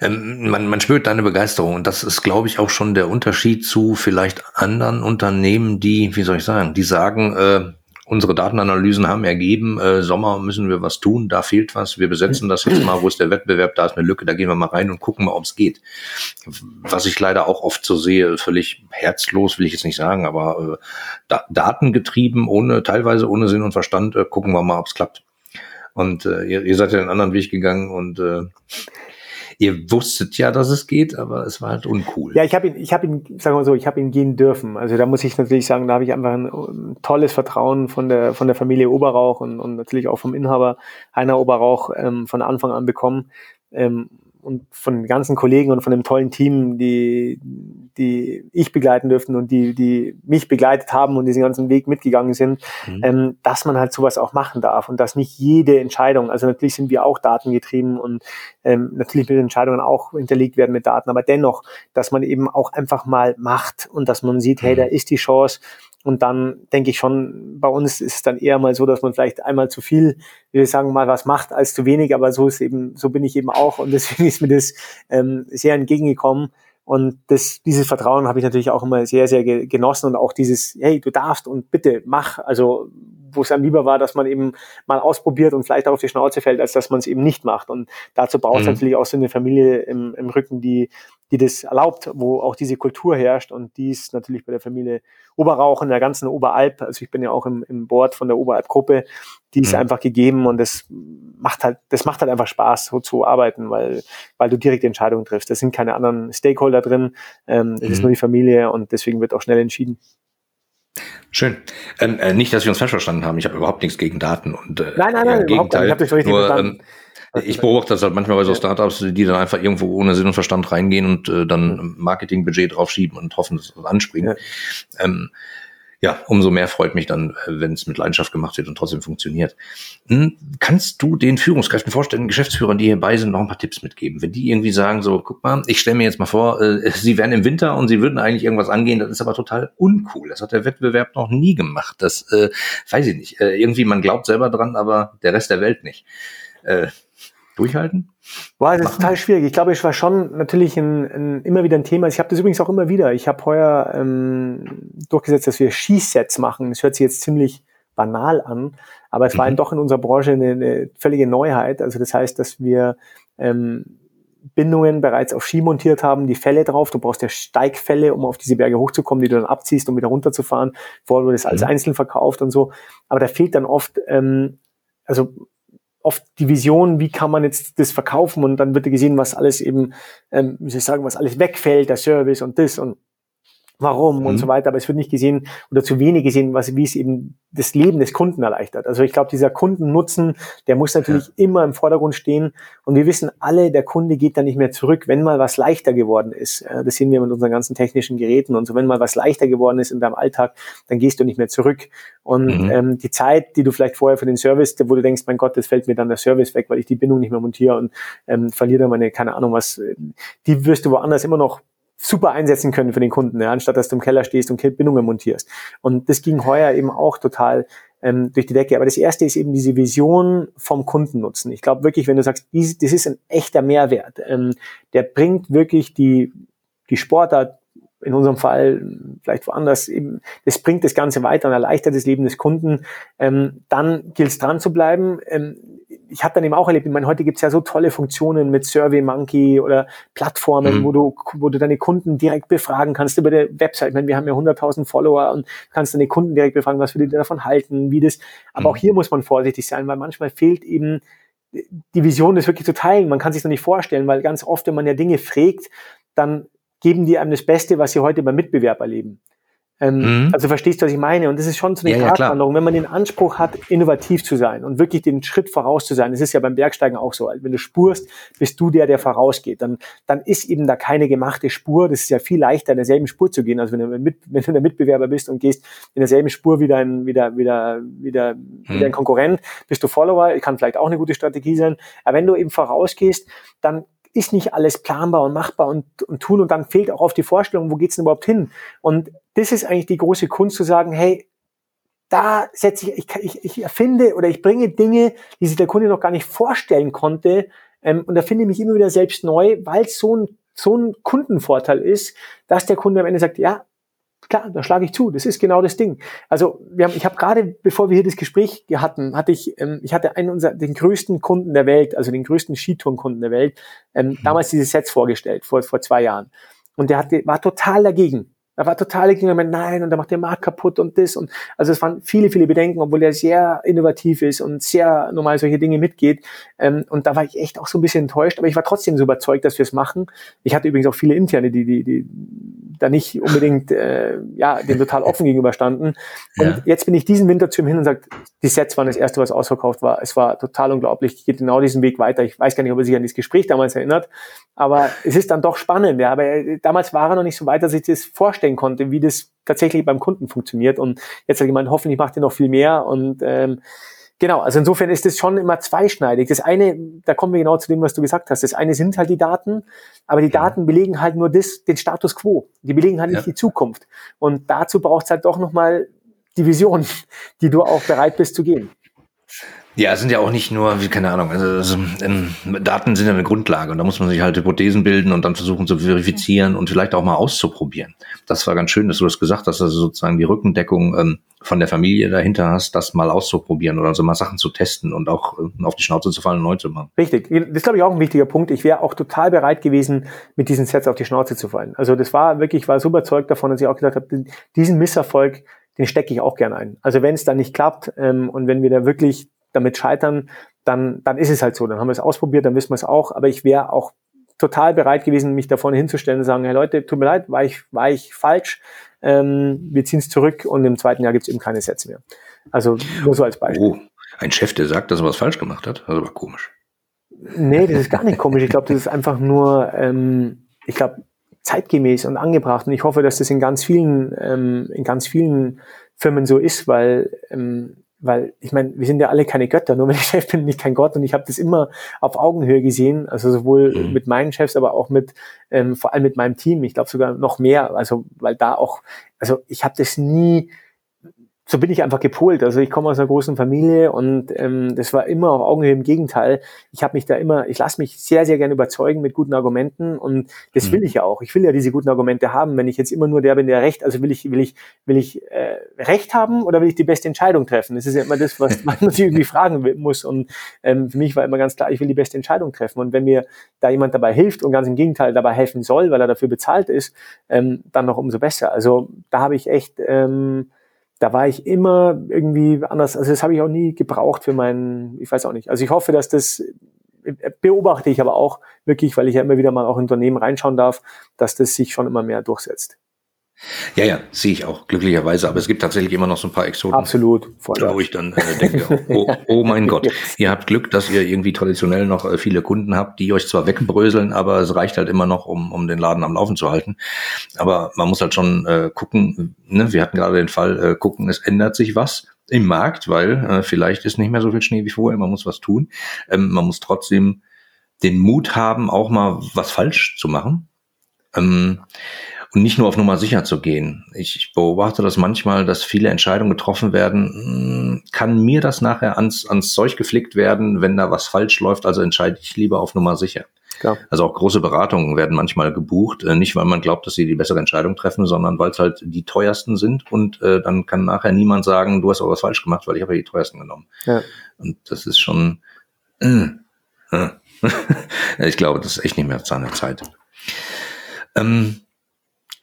Ähm, man, man spürt deine Begeisterung und das ist, glaube ich, auch schon der Unterschied zu vielleicht anderen Unternehmen, die, wie soll ich sagen, die sagen, äh, unsere Datenanalysen haben ergeben, äh, Sommer müssen wir was tun, da fehlt was, wir besetzen das jetzt mal, wo ist der Wettbewerb, da ist eine Lücke, da gehen wir mal rein und gucken mal, ob es geht. Was ich leider auch oft so sehe, völlig herzlos, will ich jetzt nicht sagen, aber äh, da, datengetrieben, ohne, teilweise ohne Sinn und Verstand, äh, gucken wir mal, ob es klappt. Und äh, ihr, ihr seid ja den anderen Weg gegangen und äh, Ihr wusstet ja, dass es geht, aber es war halt uncool. Ja, ich habe ihn, ich habe ihn, sagen wir so, ich habe ihn gehen dürfen. Also da muss ich natürlich sagen, da habe ich einfach ein, ein, tolles Vertrauen von der von der Familie Oberrauch und, und natürlich auch vom Inhaber Heiner Oberrauch ähm, von Anfang an bekommen. Ähm, und von den ganzen Kollegen und von dem tollen Team, die, die ich begleiten dürften und die, die mich begleitet haben und diesen ganzen Weg mitgegangen sind, mhm. ähm, dass man halt sowas auch machen darf und dass nicht jede Entscheidung, also natürlich sind wir auch datengetrieben und ähm, natürlich mit Entscheidungen auch hinterlegt werden mit Daten, aber dennoch, dass man eben auch einfach mal macht und dass man sieht, hey, mhm. da ist die Chance und dann denke ich schon, bei uns ist es dann eher mal so, dass man vielleicht einmal zu viel, wie wir sagen, mal was macht als zu wenig, aber so ist eben, so bin ich eben auch und deswegen *laughs* ist mir das ähm, sehr entgegengekommen. Und das, dieses Vertrauen habe ich natürlich auch immer sehr, sehr genossen und auch dieses, hey, du darfst und bitte mach. Also wo es einem lieber war, dass man eben mal ausprobiert und vielleicht auch auf die Schnauze fällt, als dass man es eben nicht macht. Und dazu braucht es mhm. natürlich auch so eine Familie im, im Rücken, die, die das erlaubt, wo auch diese Kultur herrscht. Und die ist natürlich bei der Familie Oberrauch in der ganzen Oberalp, also ich bin ja auch im, im Board von der Oberalp-Gruppe, die ist mhm. einfach gegeben und das macht halt, das macht halt einfach Spaß, so zu arbeiten, weil, weil du direkt Entscheidungen triffst. Da sind keine anderen Stakeholder drin, ähm, es mhm. ist nur die Familie und deswegen wird auch schnell entschieden. Schön. Ähm, äh, nicht, dass wir uns falsch verstanden haben. Ich habe überhaupt nichts gegen Daten und äh, nein, nein, nein, überhaupt nicht. Ich habe dich richtig nur, verstanden. Ähm, ich beobachte das halt manchmal bei so Startups, die dann einfach irgendwo ohne Sinn und Verstand reingehen und äh, dann Marketingbudget draufschieben und hoffen, dass es anspringt. Ja. Ähm, ja, umso mehr freut mich dann, äh, wenn es mit Leidenschaft gemacht wird und trotzdem funktioniert. Hm, kannst du den Führungskräften vorstellen, Geschäftsführern, die hierbei sind, noch ein paar Tipps mitgeben? Wenn die irgendwie sagen, so, guck mal, ich stelle mir jetzt mal vor, äh, *laughs* sie wären im Winter und sie würden eigentlich irgendwas angehen, das ist aber total uncool. Das hat der Wettbewerb noch nie gemacht. Das äh, weiß ich nicht. Äh, irgendwie, man glaubt selber dran, aber der Rest der Welt nicht. Äh, durchhalten? Boah, das ist total schwierig. Ich glaube, es war schon natürlich ein, ein, immer wieder ein Thema. Ich habe das übrigens auch immer wieder. Ich habe heuer ähm, durchgesetzt, dass wir Skisets machen. Das hört sich jetzt ziemlich banal an, aber es mhm. war doch in unserer Branche eine, eine, völlige Neuheit. Also das heißt, dass wir ähm, Bindungen bereits auf Ski montiert haben, die Fälle drauf. Du brauchst ja Steigfälle, um auf diese Berge hochzukommen, die du dann abziehst, um wieder runterzufahren. Vorher wurde es als mhm. einzeln verkauft und so. Aber da fehlt dann oft, ähm, also oft die Vision, wie kann man jetzt das verkaufen? Und dann wird gesehen, was alles eben, ähm, wie soll ich sagen, was alles wegfällt, der Service und das. Und warum mhm. und so weiter, aber es wird nicht gesehen oder zu wenig gesehen, was, wie es eben das Leben des Kunden erleichtert. Also ich glaube, dieser Kundennutzen, der muss natürlich ja. immer im Vordergrund stehen und wir wissen alle, der Kunde geht da nicht mehr zurück, wenn mal was leichter geworden ist. Das sehen wir mit unseren ganzen technischen Geräten und so, wenn mal was leichter geworden ist in deinem Alltag, dann gehst du nicht mehr zurück. Und mhm. ähm, die Zeit, die du vielleicht vorher für den Service, wo du denkst, mein Gott, das fällt mir dann der Service weg, weil ich die Bindung nicht mehr montiere und ähm, verliere dann meine, keine Ahnung was, die wirst du woanders immer noch super einsetzen können für den Kunden, ja, anstatt dass du im Keller stehst und Bindungen montierst. Und das ging heuer eben auch total ähm, durch die Decke. Aber das erste ist eben diese Vision vom Kundennutzen. Ich glaube wirklich, wenn du sagst, dies, das ist ein echter Mehrwert, ähm, der bringt wirklich die, die Sportart, in unserem Fall vielleicht woanders, eben, das bringt das Ganze weiter und erleichtert das Leben des Kunden, ähm, dann gilt es dran zu bleiben. Ähm, ich habe dann eben auch erlebt, ich meine, heute gibt's ja so tolle Funktionen mit Survey Monkey oder Plattformen, mhm. wo du, wo du deine Kunden direkt befragen kannst über die Website. Ich meine, wir haben ja 100.000 Follower und kannst deine Kunden direkt befragen, was wir davon halten, wie das. Aber mhm. auch hier muss man vorsichtig sein, weil manchmal fehlt eben die Vision, das wirklich zu teilen. Man kann sich noch nicht vorstellen, weil ganz oft, wenn man ja Dinge fragt, dann geben die einem das Beste, was sie heute beim Mitbewerb erleben. Ähm, mhm. Also verstehst du, was ich meine? Und das ist schon so eine ja, Gratwanderung, ja, wenn man den Anspruch hat, innovativ zu sein und wirklich den Schritt voraus zu sein. Das ist ja beim Bergsteigen auch so. Wenn du spurst, bist du der, der vorausgeht. Dann, dann ist eben da keine gemachte Spur. Das ist ja viel leichter, in derselben Spur zu gehen. Also wenn du, mit, wenn du der Mitbewerber bist und gehst in derselben Spur wieder ein, wieder, wieder, wieder, mhm. wieder ein Konkurrent, bist du Follower. Kann vielleicht auch eine gute Strategie sein. Aber wenn du eben vorausgehst, dann ist nicht alles planbar und machbar und, und tun und dann fehlt auch auf die Vorstellung, wo geht's denn überhaupt hin? Und das ist eigentlich die große Kunst zu sagen, hey, da setze ich, ich, ich, ich erfinde oder ich bringe Dinge, die sich der Kunde noch gar nicht vorstellen konnte ähm, und erfinde mich immer wieder selbst neu, weil es so ein, so ein Kundenvorteil ist, dass der Kunde am Ende sagt, ja, klar, da schlage ich zu. Das ist genau das Ding. Also wir haben, ich habe gerade, bevor wir hier das Gespräch hatten, hatte ich, ähm, ich hatte einen unserer den größten Kunden der Welt, also den größten Skitourenkunden der Welt, ähm, mhm. damals diese Sets vorgestellt vor vor zwei Jahren. Und der hatte, war total dagegen. Er war total dagegen, meinte, nein, und er macht den Markt kaputt und das und also es waren viele, viele Bedenken, obwohl er sehr innovativ ist und sehr normal solche Dinge mitgeht. Ähm, und da war ich echt auch so ein bisschen enttäuscht, aber ich war trotzdem so überzeugt, dass wir es machen. Ich hatte übrigens auch viele interne, die, die, die da nicht unbedingt äh, ja, dem total *laughs* offen gegenüberstanden. Und ja. jetzt bin ich diesen Winter zu ihm hin und sagt, die Sets waren das erste, was ausverkauft war. Es war total unglaublich. Ich gehe genau diesen Weg weiter. Ich weiß gar nicht, ob er sich an dieses Gespräch damals erinnert, aber es ist dann doch spannend. Ja. Aber äh, damals war er noch nicht so weit, dass ich das vorstellen konnte, wie das tatsächlich beim Kunden funktioniert. Und jetzt hat gemeint, hoffentlich macht er noch viel mehr. Und ähm, Genau, also insofern ist es schon immer zweischneidig. Das eine, da kommen wir genau zu dem, was du gesagt hast. Das eine sind halt die Daten, aber die Daten belegen halt nur das, den Status quo. Die belegen halt nicht ja. die Zukunft. Und dazu braucht es halt doch nochmal die Vision, die du auch bereit bist zu gehen. Ja, sind ja auch nicht nur, wie keine Ahnung, also, also ähm, Daten sind ja eine Grundlage und da muss man sich halt Hypothesen bilden und dann versuchen zu verifizieren und vielleicht auch mal auszuprobieren. Das war ganz schön, dass du das gesagt hast, dass du sozusagen die Rückendeckung ähm, von der Familie dahinter hast, das mal auszuprobieren oder so mal Sachen zu testen und auch äh, auf die Schnauze zu fallen und neu zu machen. Richtig, das glaube ich auch ein wichtiger Punkt. Ich wäre auch total bereit gewesen, mit diesen Sets auf die Schnauze zu fallen. Also das war wirklich, ich war so überzeugt davon, dass ich auch gesagt habe, diesen Misserfolg, den stecke ich auch gerne ein. Also wenn es dann nicht klappt ähm, und wenn wir da wirklich damit scheitern, dann, dann ist es halt so. Dann haben wir es ausprobiert, dann wissen wir es auch. Aber ich wäre auch total bereit gewesen, mich da vorne hinzustellen und sagen, hey Leute, tut mir leid, war ich, war ich falsch. Ähm, wir ziehen es zurück und im zweiten Jahr gibt es eben keine Sätze mehr. Also nur so als Beispiel. Oh, ein Chef, der sagt, dass er was falsch gemacht hat, also war komisch. Nee, das ist gar nicht komisch. Ich glaube, das ist einfach nur, ähm, ich glaube, zeitgemäß und angebracht. Und ich hoffe, dass das in ganz vielen, ähm, in ganz vielen Firmen so ist, weil ähm, weil ich meine, wir sind ja alle keine Götter, nur wenn ich *laughs* Chef bin, bin ich kein Gott und ich habe das immer auf Augenhöhe gesehen, also sowohl mhm. mit meinen Chefs, aber auch mit ähm, vor allem mit meinem Team. Ich glaube sogar noch mehr, also weil da auch, also ich habe das nie so bin ich einfach gepolt. Also ich komme aus einer großen Familie und ähm, das war immer auf Augenhöhe. Im Gegenteil, ich habe mich da immer, ich lasse mich sehr, sehr gerne überzeugen mit guten Argumenten und das mhm. will ich ja auch. Ich will ja diese guten Argumente haben. Wenn ich jetzt immer nur der bin, der recht, also will ich, will ich, will ich äh, recht haben oder will ich die beste Entscheidung treffen? Das ist ja immer das, was *laughs* man sich irgendwie fragen muss. Und ähm, für mich war immer ganz klar, ich will die beste Entscheidung treffen. Und wenn mir da jemand dabei hilft und ganz im Gegenteil dabei helfen soll, weil er dafür bezahlt ist, ähm, dann noch umso besser. Also da habe ich echt ähm, da war ich immer irgendwie anders. Also das habe ich auch nie gebraucht für meinen, ich weiß auch nicht. Also ich hoffe, dass das beobachte ich aber auch wirklich, weil ich ja immer wieder mal auch in Unternehmen reinschauen darf, dass das sich schon immer mehr durchsetzt. Ja, ja, sehe ich auch, glücklicherweise. Aber es gibt tatsächlich immer noch so ein paar Exoten. Absolut. Voll wo ich dann äh, denke, oh, *laughs* oh mein Gott, ihr habt Glück, dass ihr irgendwie traditionell noch äh, viele Kunden habt, die euch zwar wegbröseln, aber es reicht halt immer noch, um, um den Laden am Laufen zu halten. Aber man muss halt schon äh, gucken, ne? wir hatten gerade den Fall, äh, gucken, es ändert sich was im Markt, weil äh, vielleicht ist nicht mehr so viel Schnee wie vorher, man muss was tun. Ähm, man muss trotzdem den Mut haben, auch mal was falsch zu machen. Ähm, und nicht nur auf Nummer sicher zu gehen. Ich beobachte das manchmal, dass viele Entscheidungen getroffen werden. Hm, kann mir das nachher ans, ans Zeug geflickt werden, wenn da was falsch läuft? Also entscheide ich lieber auf Nummer sicher. Klar. Also auch große Beratungen werden manchmal gebucht, äh, nicht weil man glaubt, dass sie die bessere Entscheidung treffen, sondern weil es halt die teuersten sind und äh, dann kann nachher niemand sagen, du hast aber was falsch gemacht, weil ich habe ja die teuersten genommen. Ja. Und das ist schon, äh, äh. *laughs* ich glaube, das ist echt nicht mehr seine Zeit. Ähm,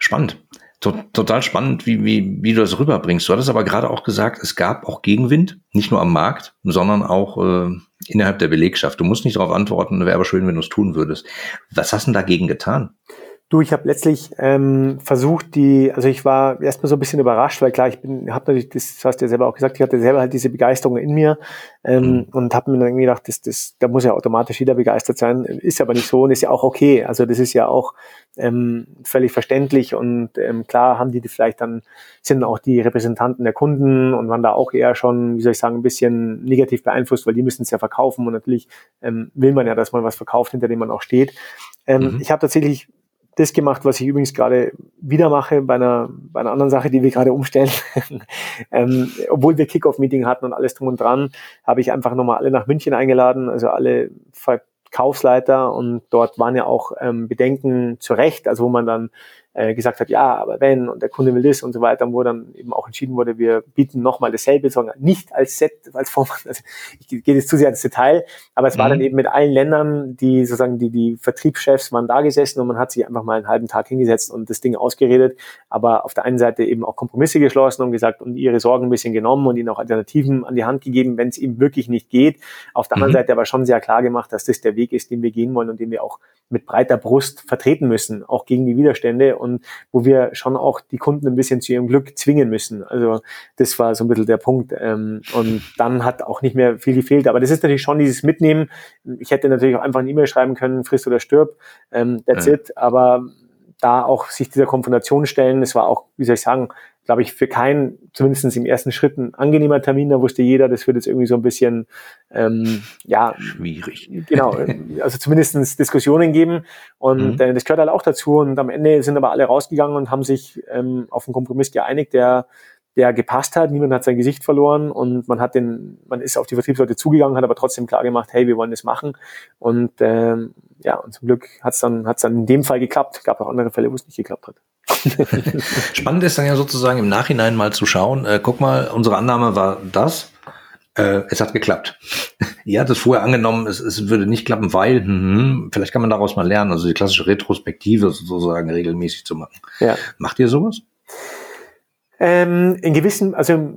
Spannend. Total spannend, wie, wie, wie du das rüberbringst. Du hattest aber gerade auch gesagt, es gab auch Gegenwind, nicht nur am Markt, sondern auch äh, innerhalb der Belegschaft. Du musst nicht darauf antworten, wäre aber schön, wenn du es tun würdest. Was hast du dagegen getan? Du, ich habe letztlich ähm, versucht, die, also ich war erstmal so ein bisschen überrascht, weil klar, ich bin, habe natürlich, das hast du ja selber auch gesagt, ich hatte selber halt diese Begeisterung in mir ähm, mhm. und habe mir dann irgendwie gedacht, das, das, da muss ja automatisch jeder begeistert sein, ist aber nicht so und ist ja auch okay. Also das ist ja auch ähm, völlig verständlich und ähm, klar haben die, die vielleicht dann, sind auch die Repräsentanten der Kunden und waren da auch eher schon, wie soll ich sagen, ein bisschen negativ beeinflusst, weil die müssen es ja verkaufen und natürlich ähm, will man ja, dass man was verkauft, hinter dem man auch steht. Ähm, mhm. Ich habe tatsächlich das gemacht, was ich übrigens gerade wieder mache bei einer, bei einer anderen Sache, die wir gerade umstellen. *laughs* ähm, obwohl wir Kickoff-Meeting hatten und alles drum und dran, habe ich einfach nochmal alle nach München eingeladen, also alle Verkaufsleiter und dort waren ja auch ähm, Bedenken zu Recht, also wo man dann äh, gesagt hat, ja, aber wenn und der Kunde will das und so weiter, wo dann eben auch entschieden wurde, wir bieten nochmal dasselbe, sondern nicht als Set, als Format, also ich gehe jetzt zu sehr ins Detail, aber es mhm. war dann eben mit allen Ländern, die sozusagen die, die Vertriebschefs waren da gesessen und man hat sich einfach mal einen halben Tag hingesetzt und das Ding ausgeredet, aber auf der einen Seite eben auch Kompromisse geschlossen und gesagt und ihre Sorgen ein bisschen genommen und ihnen auch Alternativen an die Hand gegeben, wenn es eben wirklich nicht geht. Auf der anderen mhm. Seite aber schon sehr klar gemacht, dass das der Weg ist, den wir gehen wollen und den wir auch mit breiter Brust vertreten müssen, auch gegen die Widerstände und wo wir schon auch die Kunden ein bisschen zu ihrem Glück zwingen müssen. Also das war so ein bisschen der Punkt. Ähm, und dann hat auch nicht mehr viel gefehlt. Aber das ist natürlich schon dieses Mitnehmen. Ich hätte natürlich auch einfach eine E-Mail schreiben können, frisst oder stirb. Ähm, that's ja. it. Aber da auch sich dieser Konfrontation stellen, das war auch, wie soll ich sagen, glaube ich, für keinen, zumindest im ersten Schritt, ein angenehmer Termin. Da wusste jeder, das wird jetzt irgendwie so ein bisschen, ähm, ja. Schwierig. Genau. *laughs* Also zumindestens Diskussionen geben. Und mhm. äh, das gehört halt auch dazu. Und am Ende sind aber alle rausgegangen und haben sich ähm, auf einen Kompromiss geeinigt, der der gepasst hat. Niemand hat sein Gesicht verloren und man hat den, man ist auf die Vertriebsleute zugegangen, hat aber trotzdem klar gemacht, hey, wir wollen das machen. Und ähm, ja, und zum Glück hat es dann, hat's dann in dem Fall geklappt. Gab auch andere Fälle, wo es nicht geklappt hat. *laughs* Spannend ist dann ja sozusagen im Nachhinein mal zu schauen, äh, guck mal, unsere Annahme war das, äh, es hat geklappt. *laughs* Ihr hattet vorher angenommen, es, es würde nicht klappen, weil, hm, vielleicht kann man daraus mal lernen, also die klassische Retrospektive sozusagen regelmäßig zu machen. Ja. Macht ihr sowas? Ähm, in gewissen, also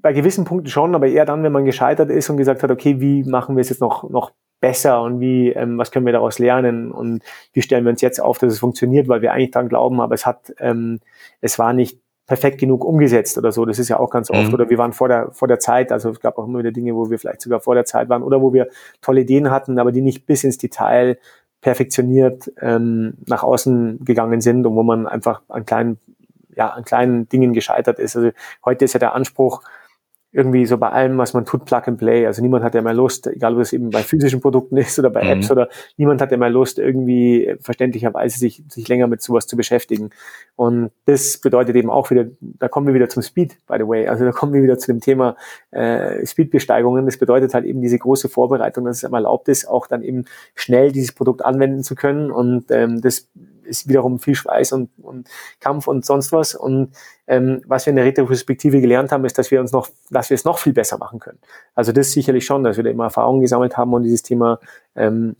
bei gewissen Punkten schon, aber eher dann, wenn man gescheitert ist und gesagt hat, okay, wie machen wir es jetzt noch, noch besser und wie, ähm, was können wir daraus lernen und wie stellen wir uns jetzt auf, dass es funktioniert, weil wir eigentlich daran glauben, aber es hat, ähm, es war nicht perfekt genug umgesetzt oder so. Das ist ja auch ganz oft. Mhm. Oder wir waren vor der, vor der Zeit. Also es gab auch immer wieder Dinge, wo wir vielleicht sogar vor der Zeit waren oder wo wir tolle Ideen hatten, aber die nicht bis ins Detail perfektioniert ähm, nach außen gegangen sind und wo man einfach an kleinen ja, an kleinen Dingen gescheitert ist. Also heute ist ja der Anspruch, irgendwie so bei allem, was man tut, Plug and Play. Also niemand hat ja mehr Lust, egal ob es eben bei physischen Produkten ist oder bei mhm. Apps oder niemand hat ja mehr Lust, irgendwie verständlicherweise sich, sich länger mit sowas zu beschäftigen. Und das bedeutet eben auch wieder, da kommen wir wieder zum Speed, by the way. Also da kommen wir wieder zu dem Thema äh, Speedbesteigungen. Das bedeutet halt eben diese große Vorbereitung, dass es einmal erlaubt ist, auch dann eben schnell dieses Produkt anwenden zu können. Und ähm, das ist wiederum viel Schweiß und, und Kampf und sonst was. Und ähm, was wir in der Retroperspektive gelernt haben, ist, dass wir uns noch, dass wir es noch viel besser machen können. Also das sicherlich schon, dass wir da immer Erfahrungen gesammelt haben und dieses Thema ähm,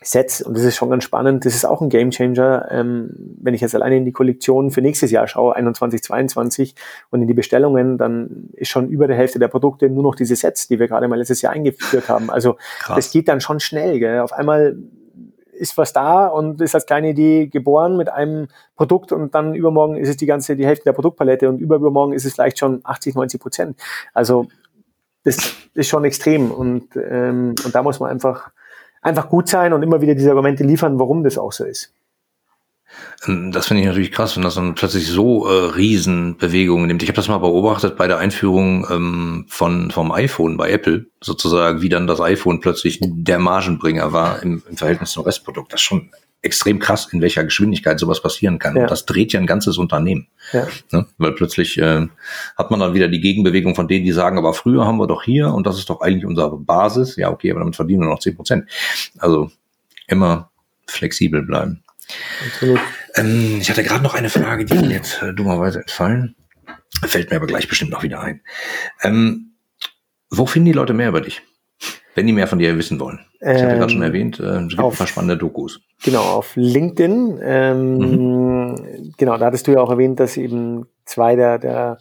Sets, und das ist schon ganz spannend, das ist auch ein Gamechanger, ähm, wenn ich jetzt alleine in die Kollektion für nächstes Jahr schaue, 21, 22, und in die Bestellungen, dann ist schon über der Hälfte der Produkte nur noch diese Sets, die wir gerade mal letztes Jahr eingeführt haben. Also Krass. das geht dann schon schnell. Gell? Auf einmal ist was da und ist als kleine Idee geboren mit einem Produkt und dann übermorgen ist es die ganze, die Hälfte der Produktpalette und übermorgen ist es vielleicht schon 80, 90 Prozent. Also das ist schon extrem und, ähm, und da muss man einfach, einfach gut sein und immer wieder diese Argumente liefern, warum das auch so ist. Ähm, das finde ich natürlich krass, wenn das dann plötzlich so äh, Riesenbewegungen nimmt. Ich habe das mal beobachtet bei der Einführung ähm, von vom iPhone bei Apple, sozusagen, wie dann das iPhone plötzlich der Margenbringer war im, im Verhältnis zum Restprodukt. Das ist schon extrem krass, in welcher Geschwindigkeit sowas passieren kann. Ja. Und das dreht ja ein ganzes Unternehmen. Ja. Ne? Weil plötzlich äh, hat man dann wieder die Gegenbewegung von denen, die sagen, aber früher haben wir doch hier und das ist doch eigentlich unsere Basis. Ja, okay, aber damit verdienen wir noch zehn Prozent. Also immer flexibel bleiben. Ähm, ich hatte gerade noch eine Frage, die mir jetzt äh, dummerweise entfallen. Fällt mir aber gleich bestimmt noch wieder ein. Ähm, wo finden die Leute mehr über dich? Wenn die mehr von dir wissen wollen. Ich ähm, ja gerade schon erwähnt, äh, es gibt auf, ein paar spannende Dokus. Genau, auf LinkedIn. Ähm, mhm. Genau, da hattest du ja auch erwähnt, dass eben zwei der, der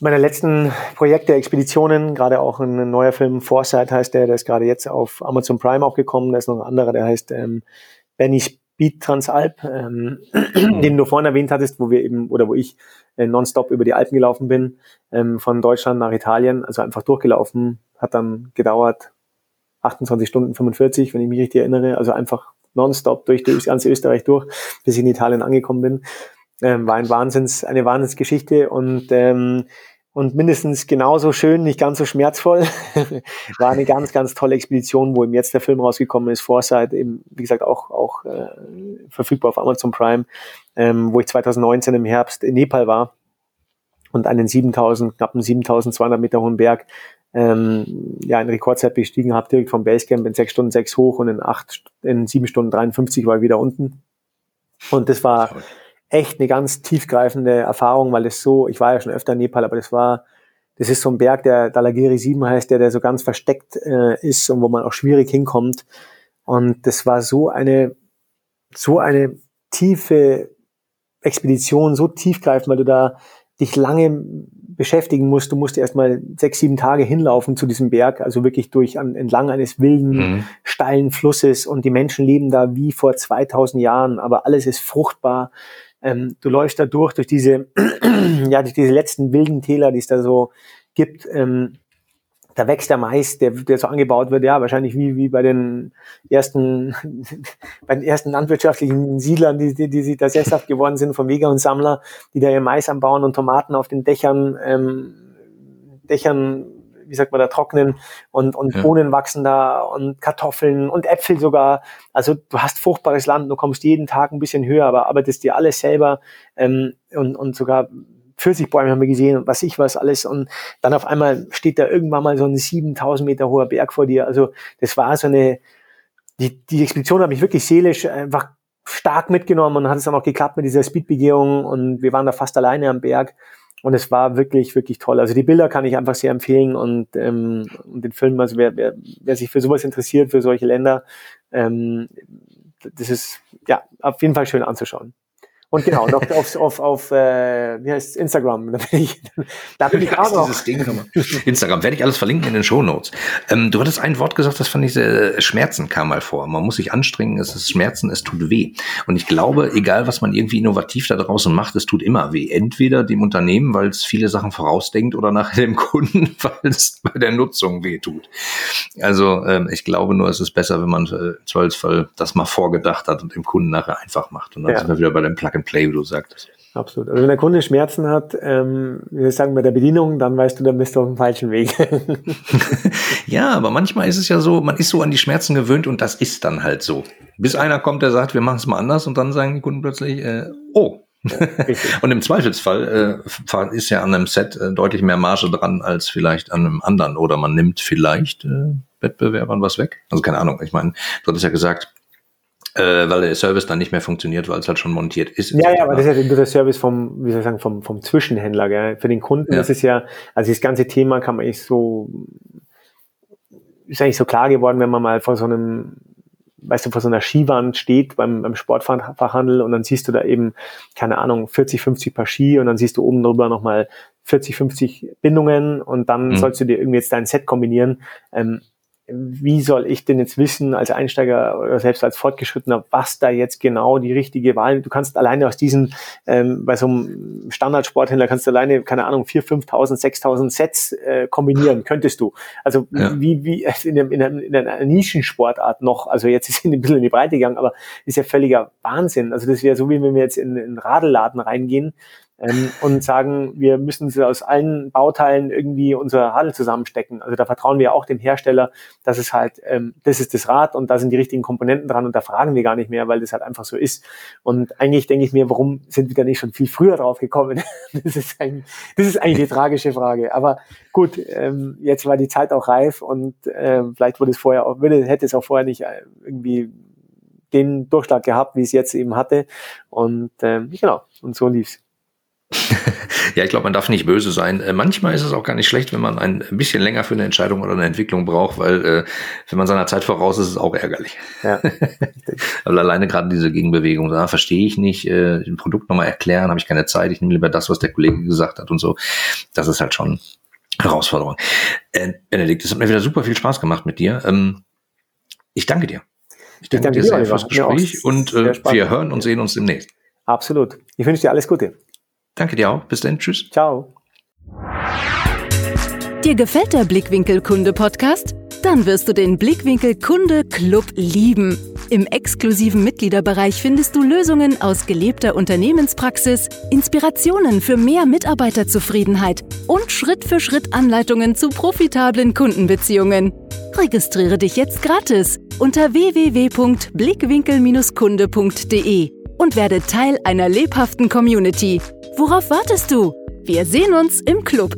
meiner letzten Projekte, Expeditionen, gerade auch ein neuer Film, Foresight heißt der, der ist gerade jetzt auf Amazon Prime auch gekommen. Da ist noch ein anderer, der heißt ähm, Benny Beat Transalp, ähm, den du vorhin erwähnt hattest, wo wir eben, oder wo ich äh, nonstop über die Alpen gelaufen bin, ähm, von Deutschland nach Italien, also einfach durchgelaufen, hat dann gedauert 28 Stunden 45, wenn ich mich richtig erinnere, also einfach nonstop durch, durch ganze Österreich durch, bis ich in Italien angekommen bin. Ähm, war ein Wahnsinns, eine Wahnsinnsgeschichte und ähm, und mindestens genauso schön, nicht ganz so schmerzvoll. *laughs* War eine ganz, ganz tolle Expedition, wo eben jetzt der Film rausgekommen ist, Foresight, eben, wie gesagt, auch, auch äh, verfügbar auf Amazon Prime, ähm, wo ich 2019 im Herbst in Nepal war und einen 7000, knappen 7200 Meter hohen Berg ähm, ja, in Rekordzeit bestiegen habe, direkt vom Basecamp in 6 Stunden 6 hoch und in 8, in 7 Stunden 53 war ich wieder unten. Und das war echt eine ganz tiefgreifende Erfahrung, weil es so, ich war ja schon öfter in Nepal, aber das war, das ist so ein Berg, der Dalagiri 7 heißt, der, der so ganz versteckt äh, ist und wo man auch schwierig hinkommt. Und das war so eine, so eine tiefe Expedition, so tiefgreifend, weil du da dich lange beschäftigen musst. Du musst erstmal sechs, sieben Tage hinlaufen zu diesem Berg, also wirklich durch an, entlang eines wilden, mhm. steilen Flusses und die Menschen leben da wie vor 2000 Jahren, aber alles ist fruchtbar. Ähm, du läufst da durch, durch diese, *clears throat* ja, durch diese letzten wilden Täler, die es da so gibt. Ähm, da wächst der Mais, der, der so angebaut wird, ja, wahrscheinlich wie, wie bei den ersten, *laughs* bei den ersten landwirtschaftlichen Siedlern, die, die, die sich da sesshaft geworden sind, vom Weger und Sammler, die da ihr Mais anbauen und Tomaten auf den Dächern, ähm, Dächern wie sagt man da, trocknen und, und ja. Bohnen wachsen da und Kartoffeln und Äpfel sogar. Also du hast fruchtbares Land, du kommst jeden Tag ein bisschen höher, aber arbeitest dir alles selber ähm, und, und sogar Pfirsichbäume haben wir gesehen und was ich was alles und dann auf einmal steht da irgendwann mal so ein 7000 Meter hoher Berg vor dir. Also das war so eine, die, die Expedition hat mich wirklich seelisch einfach stark mitgenommen und hat es dann auch geklappt mit dieser Speedbegehung und wir waren da fast alleine am Berg und es war wirklich, wirklich toll. Also die Bilder kann ich einfach sehr empfehlen und, ähm, und den Film, also wer, wer, wer sich für sowas interessiert, für solche Länder, ähm, das ist ja auf jeden Fall schön anzuschauen. Und genau, noch auf, auf, auf äh, wie heißt Instagram. *laughs* Da bin ich, da bin ich auch noch. Instagram werde ich alles verlinken in den Show Notes. Ähm, du hattest ein Wort gesagt, das fand ich sehr, Schmerzen kam mal vor. Man muss sich anstrengen, es ist Schmerzen, es tut weh. Und ich glaube, egal was man irgendwie innovativ da draußen macht, es tut immer weh. Entweder dem Unternehmen, weil es viele Sachen vorausdenkt, oder nachher dem *laughs* Kunden, weil es bei der Nutzung weh tut. Also ähm, ich glaube nur, es ist besser, wenn man äh, im Zweifelsfall das mal vorgedacht hat und dem Kunden nachher einfach macht. Und dann ja. sind wir wieder bei dem Plug Play, wie du sagtest. Absolut. Also wenn der Kunde Schmerzen hat, ähm, wir sagen bei der Bedienung, dann weißt du, dann bist du auf dem falschen Weg. *laughs* ja, aber manchmal ist es ja so, man ist so an die Schmerzen gewöhnt und das ist dann halt so. Bis einer kommt, der sagt, wir machen es mal anders und dann sagen die Kunden plötzlich, äh, oh. *laughs* und im Zweifelsfall äh, ist ja an einem Set äh, deutlich mehr Marge dran als vielleicht an einem anderen oder man nimmt vielleicht äh, Wettbewerbern was weg. Also keine Ahnung. Ich meine, du hattest ja gesagt, äh, weil der Service dann nicht mehr funktioniert, weil es halt schon montiert ist. Ja, ja, aber das ist ja nur der Service vom, wie soll ich sagen, vom, vom Zwischenhändler. Gell? Für den Kunden ja. ist es ja, also das ganze Thema kann man eigentlich so, ist eigentlich so klar geworden, wenn man mal vor so einem, weißt du, vor so einer Skiwand steht beim, beim Sportfachhandel und dann siehst du da eben, keine Ahnung, 40, 50 Paar Ski und dann siehst du oben drüber nochmal 40, 50 Bindungen und dann mhm. sollst du dir irgendwie jetzt dein Set kombinieren. Ähm, wie soll ich denn jetzt wissen als Einsteiger oder selbst als Fortgeschrittener, was da jetzt genau die richtige Wahl Du kannst alleine aus diesen, ähm, bei so einem Standardsporthändler kannst du alleine, keine Ahnung, 4.000, 5.000, 6.000 Sets äh, kombinieren, könntest du. Also ja. wie, wie in, einem, in, einer, in einer Nischensportart noch, also jetzt ist es *laughs* ein bisschen in die Breite gegangen, aber ist ja völliger Wahnsinn. Also das wäre so, wie wenn wir jetzt in, in einen Radelladen reingehen ähm, und sagen, wir müssen sie aus allen Bauteilen irgendwie unser Radl zusammenstecken. Also da vertrauen wir auch dem Hersteller, dass es halt, ähm, das ist das Rad und da sind die richtigen Komponenten dran und da fragen wir gar nicht mehr, weil das halt einfach so ist. Und eigentlich denke ich mir, warum sind wir da nicht schon viel früher drauf gekommen? *laughs* das, ist eigentlich, das ist eigentlich die tragische Frage. Aber gut, ähm, jetzt war die Zeit auch reif und äh, vielleicht wurde es vorher auch, würde, hätte es auch vorher nicht äh, irgendwie den Durchschlag gehabt, wie es jetzt eben hatte. Und ähm, genau, und so lief's ja, ich glaube, man darf nicht böse sein. Äh, manchmal ist es auch gar nicht schlecht, wenn man ein bisschen länger für eine Entscheidung oder eine Entwicklung braucht, weil äh, wenn man seiner Zeit voraus ist, ist es auch ärgerlich. Ja. *laughs* Aber alleine gerade diese Gegenbewegung, da verstehe ich nicht, äh, ein Produkt nochmal erklären, habe ich keine Zeit, ich nehme lieber das, was der Kollege gesagt hat und so. Das ist halt schon Herausforderung. Äh, Benedikt, es hat mir wieder super viel Spaß gemacht mit dir. Ähm, ich danke dir. Ich danke, ich danke dir sehr fürs Gespräch und äh, wir hören und sehen uns demnächst. Absolut. Ich wünsche dir alles Gute. Danke dir auch. Bis dann. Tschüss. Ciao. Dir gefällt der Blickwinkel Kunde Podcast? Dann wirst du den Blickwinkel Kunde Club lieben. Im exklusiven Mitgliederbereich findest du Lösungen aus gelebter Unternehmenspraxis, Inspirationen für mehr Mitarbeiterzufriedenheit und Schritt für Schritt Anleitungen zu profitablen Kundenbeziehungen. Registriere dich jetzt gratis unter www.blickwinkel-kunde.de und werde Teil einer lebhaften Community. Worauf wartest du? Wir sehen uns im Club.